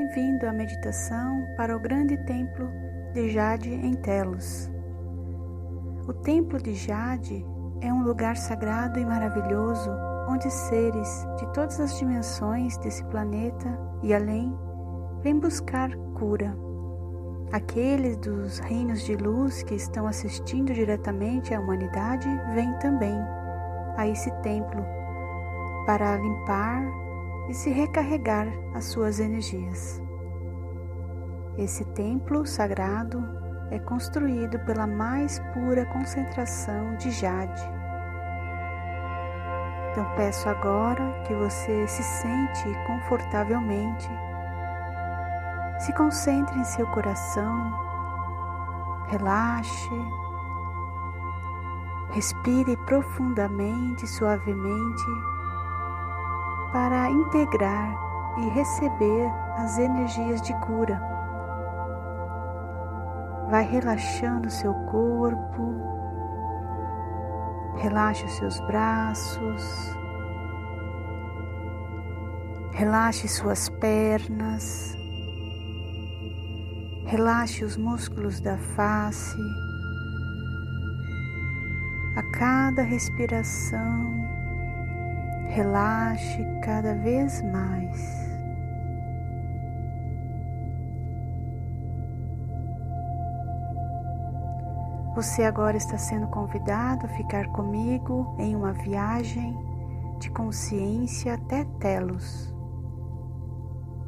Bem-vindo à meditação para o grande templo de Jade em Telos. O templo de Jade é um lugar sagrado e maravilhoso onde seres de todas as dimensões desse planeta e além vêm buscar cura. Aqueles dos reinos de luz que estão assistindo diretamente à humanidade vêm também a esse templo para limpar e se recarregar as suas energias. Esse templo sagrado é construído pela mais pura concentração de jade. Então peço agora que você se sente confortavelmente, se concentre em seu coração, relaxe, respire profundamente, suavemente para integrar e receber as energias de cura. Vai relaxando seu corpo, relaxe seus braços, relaxe suas pernas, relaxe os músculos da face. A cada respiração, relaxe cada vez mais. Você agora está sendo convidado a ficar comigo em uma viagem de consciência até Telos,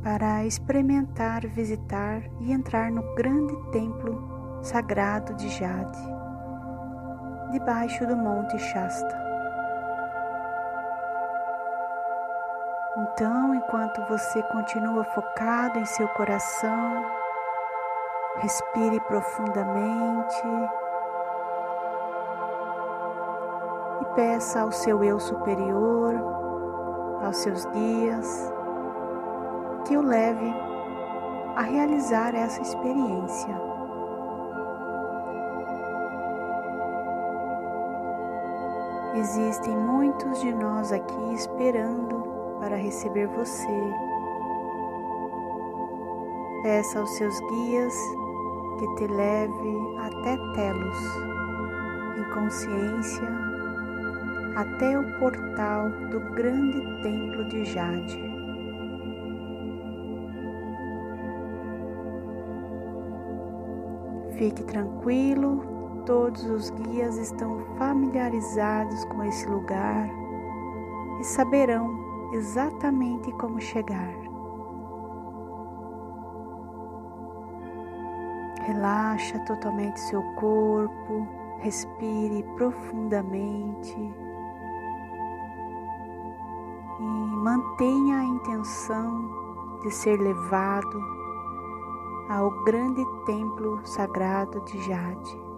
para experimentar, visitar e entrar no grande templo sagrado de Jade, debaixo do Monte Shasta. Então, enquanto você continua focado em seu coração, respire profundamente e peça ao seu eu superior, aos seus guias, que o leve a realizar essa experiência. Existem muitos de nós aqui esperando para receber você. Peça aos seus guias que te leve até Telos, em consciência, até o portal do grande templo de Jade. Fique tranquilo, todos os guias estão familiarizados com esse lugar e saberão exatamente como chegar. Relaxa totalmente seu corpo, respire profundamente e mantenha a intenção de ser levado ao grande templo sagrado de Jade.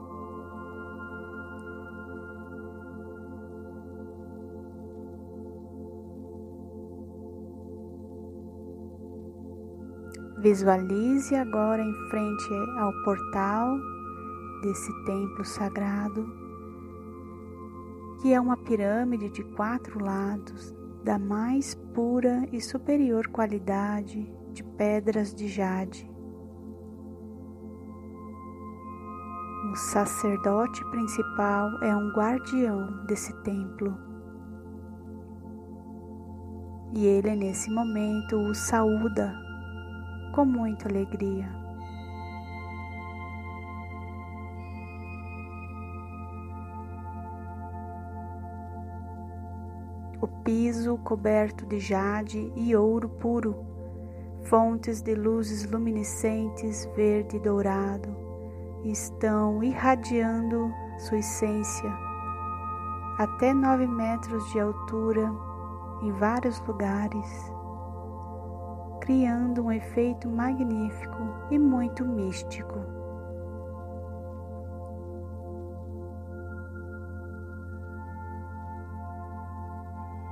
Visualize agora em frente ao portal desse templo sagrado, que é uma pirâmide de quatro lados da mais pura e superior qualidade de pedras de jade. O sacerdote principal é um guardião desse templo. E ele, nesse momento, o saúda com muita alegria. O piso coberto de jade e ouro puro, fontes de luzes luminescentes verde e dourado, estão irradiando sua essência até nove metros de altura em vários lugares criando um efeito magnífico e muito místico.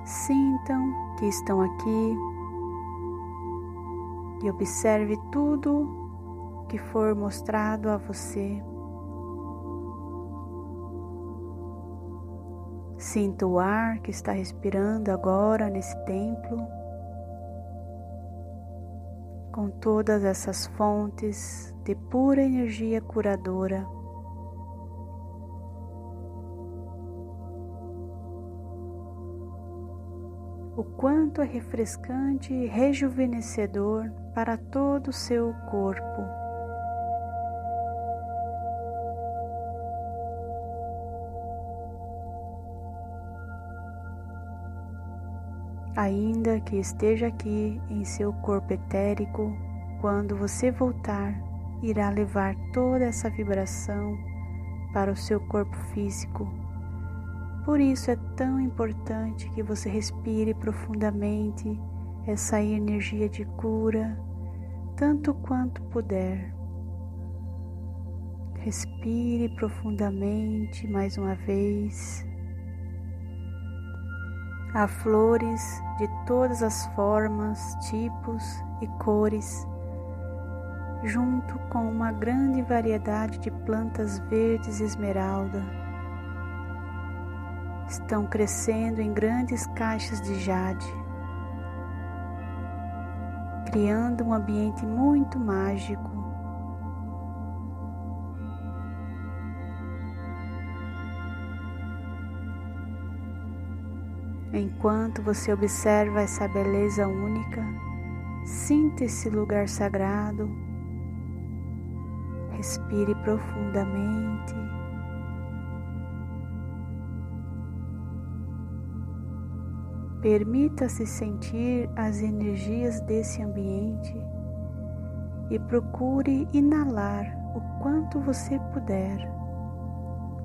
Sintam que estão aqui e observe tudo que for mostrado a você. Sinta o ar que está respirando agora nesse templo. Com todas essas fontes de pura energia curadora. O quanto é refrescante e rejuvenescedor para todo o seu corpo. Ainda que esteja aqui em seu corpo etérico, quando você voltar, irá levar toda essa vibração para o seu corpo físico. Por isso é tão importante que você respire profundamente essa energia de cura, tanto quanto puder. Respire profundamente mais uma vez. Há flores de todas as formas, tipos e cores, junto com uma grande variedade de plantas verdes esmeralda. Estão crescendo em grandes caixas de jade, criando um ambiente muito mágico Enquanto você observa essa beleza única, sinta esse lugar sagrado, respire profundamente. Permita-se sentir as energias desse ambiente e procure inalar o quanto você puder.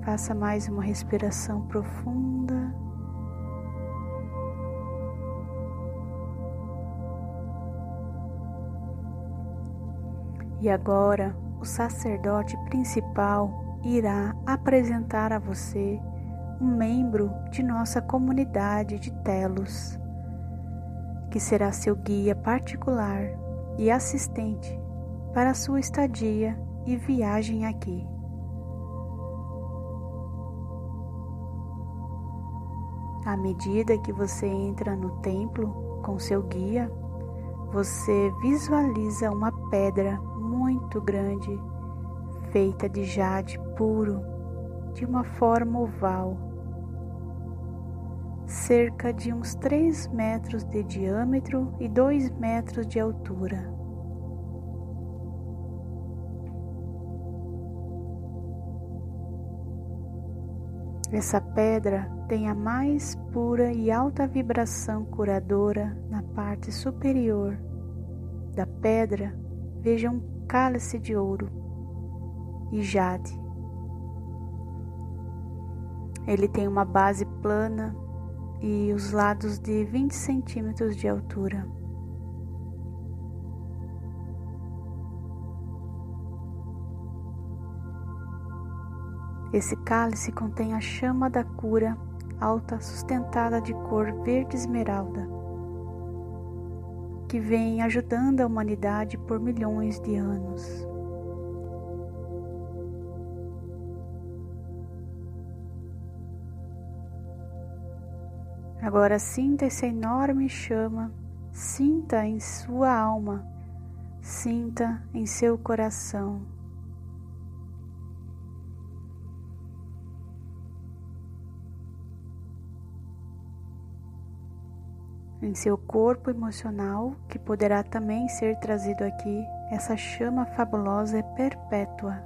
Faça mais uma respiração profunda. E agora o sacerdote principal irá apresentar a você um membro de nossa comunidade de Telos, que será seu guia particular e assistente para sua estadia e viagem aqui. À medida que você entra no templo com seu guia, você visualiza uma pedra muito grande, feita de jade puro, de uma forma oval, cerca de uns 3 metros de diâmetro e 2 metros de altura. Essa pedra tem a mais pura e alta vibração curadora na parte superior da pedra. Veja um cálice de ouro e jade. Ele tem uma base plana e os lados de 20 centímetros de altura. Esse cálice contém a chama da cura alta sustentada de cor verde esmeralda que vem ajudando a humanidade por milhões de anos. Agora sinta essa enorme chama, sinta em sua alma, sinta em seu coração. Em seu corpo emocional, que poderá também ser trazido aqui, essa chama fabulosa é perpétua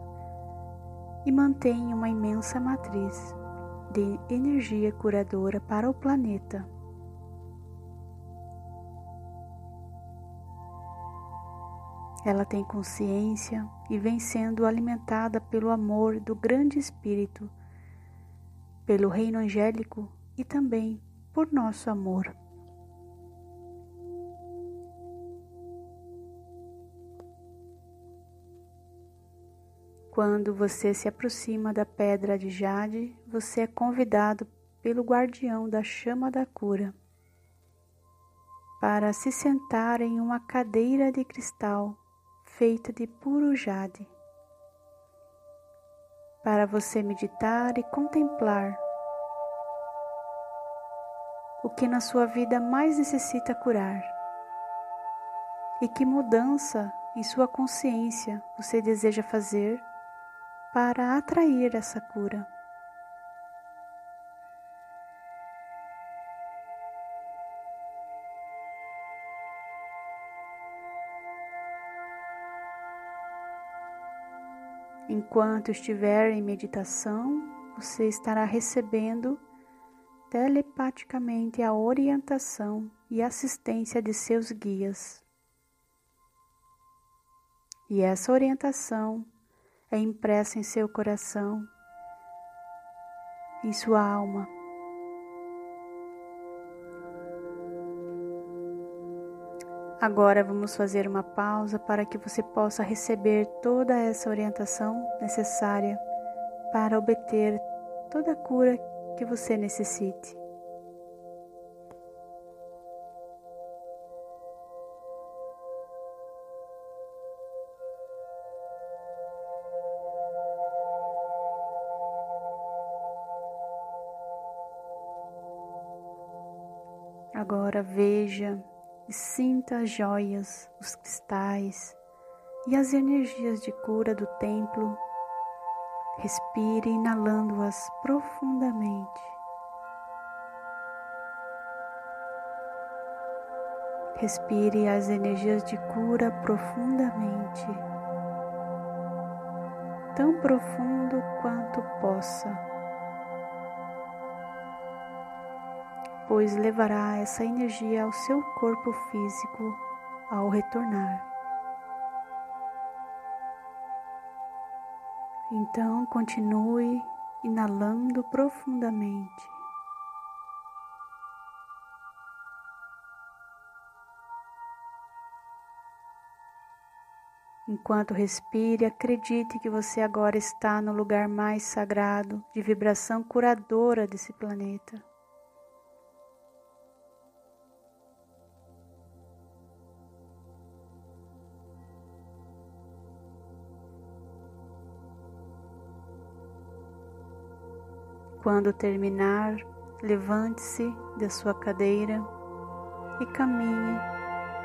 e mantém uma imensa matriz de energia curadora para o planeta. Ela tem consciência e vem sendo alimentada pelo amor do Grande Espírito, pelo Reino Angélico e também por nosso amor. Quando você se aproxima da pedra de jade, você é convidado pelo guardião da chama da cura para se sentar em uma cadeira de cristal feita de puro jade, para você meditar e contemplar o que na sua vida mais necessita curar e que mudança em sua consciência você deseja fazer para atrair essa cura. Enquanto estiver em meditação, você estará recebendo telepaticamente a orientação e assistência de seus guias. E essa orientação é impressa em seu coração, em sua alma. Agora vamos fazer uma pausa para que você possa receber toda essa orientação necessária para obter toda a cura que você necessite. Agora veja e sinta as joias, os cristais e as energias de cura do templo. Respire inalando-as profundamente. Respire as energias de cura profundamente, tão profundo quanto possa. Pois levará essa energia ao seu corpo físico ao retornar. Então continue inalando profundamente. Enquanto respire, acredite que você agora está no lugar mais sagrado de vibração curadora desse planeta. Quando terminar, levante-se da sua cadeira e caminhe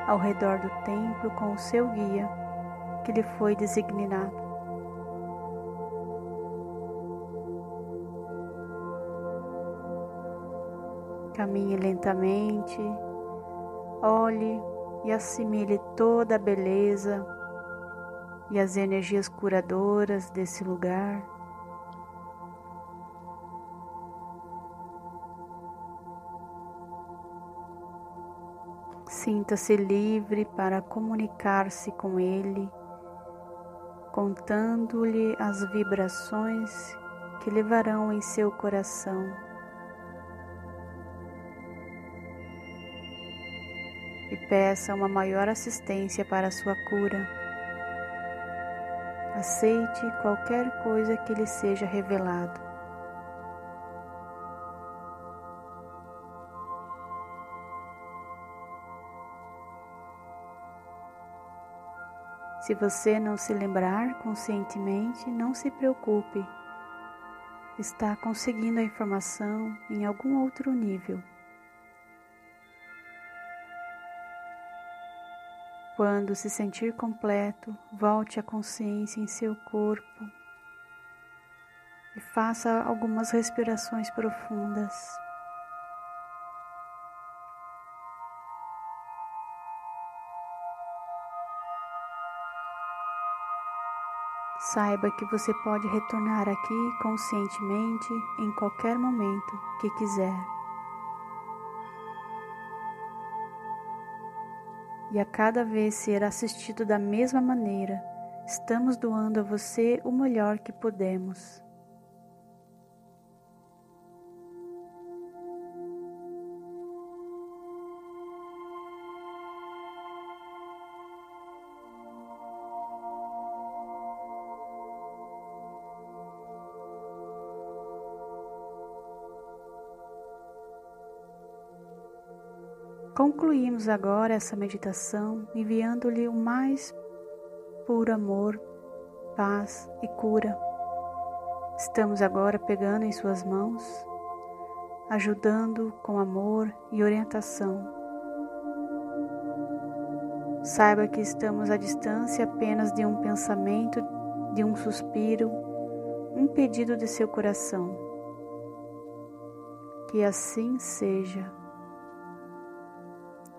ao redor do templo com o seu guia que lhe foi designado. Caminhe lentamente, olhe e assimile toda a beleza e as energias curadoras desse lugar. Sinta-se livre para comunicar-se com Ele, contando-lhe as vibrações que levarão em seu coração. E peça uma maior assistência para a sua cura. Aceite qualquer coisa que lhe seja revelado. Se você não se lembrar conscientemente, não se preocupe. Está conseguindo a informação em algum outro nível. Quando se sentir completo, volte a consciência em seu corpo e faça algumas respirações profundas. Saiba que você pode retornar aqui conscientemente em qualquer momento que quiser. E a cada vez ser assistido da mesma maneira, estamos doando a você o melhor que podemos. Concluímos agora essa meditação enviando-lhe o mais puro amor, paz e cura. Estamos agora pegando em Suas mãos, ajudando com amor e orientação. Saiba que estamos à distância apenas de um pensamento, de um suspiro, um pedido de seu coração. Que assim seja.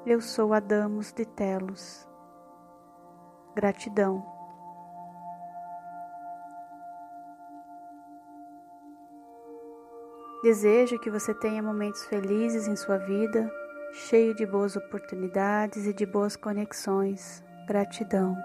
Eu sou Adamos de Telos. Gratidão. Desejo que você tenha momentos felizes em sua vida, cheio de boas oportunidades e de boas conexões. Gratidão.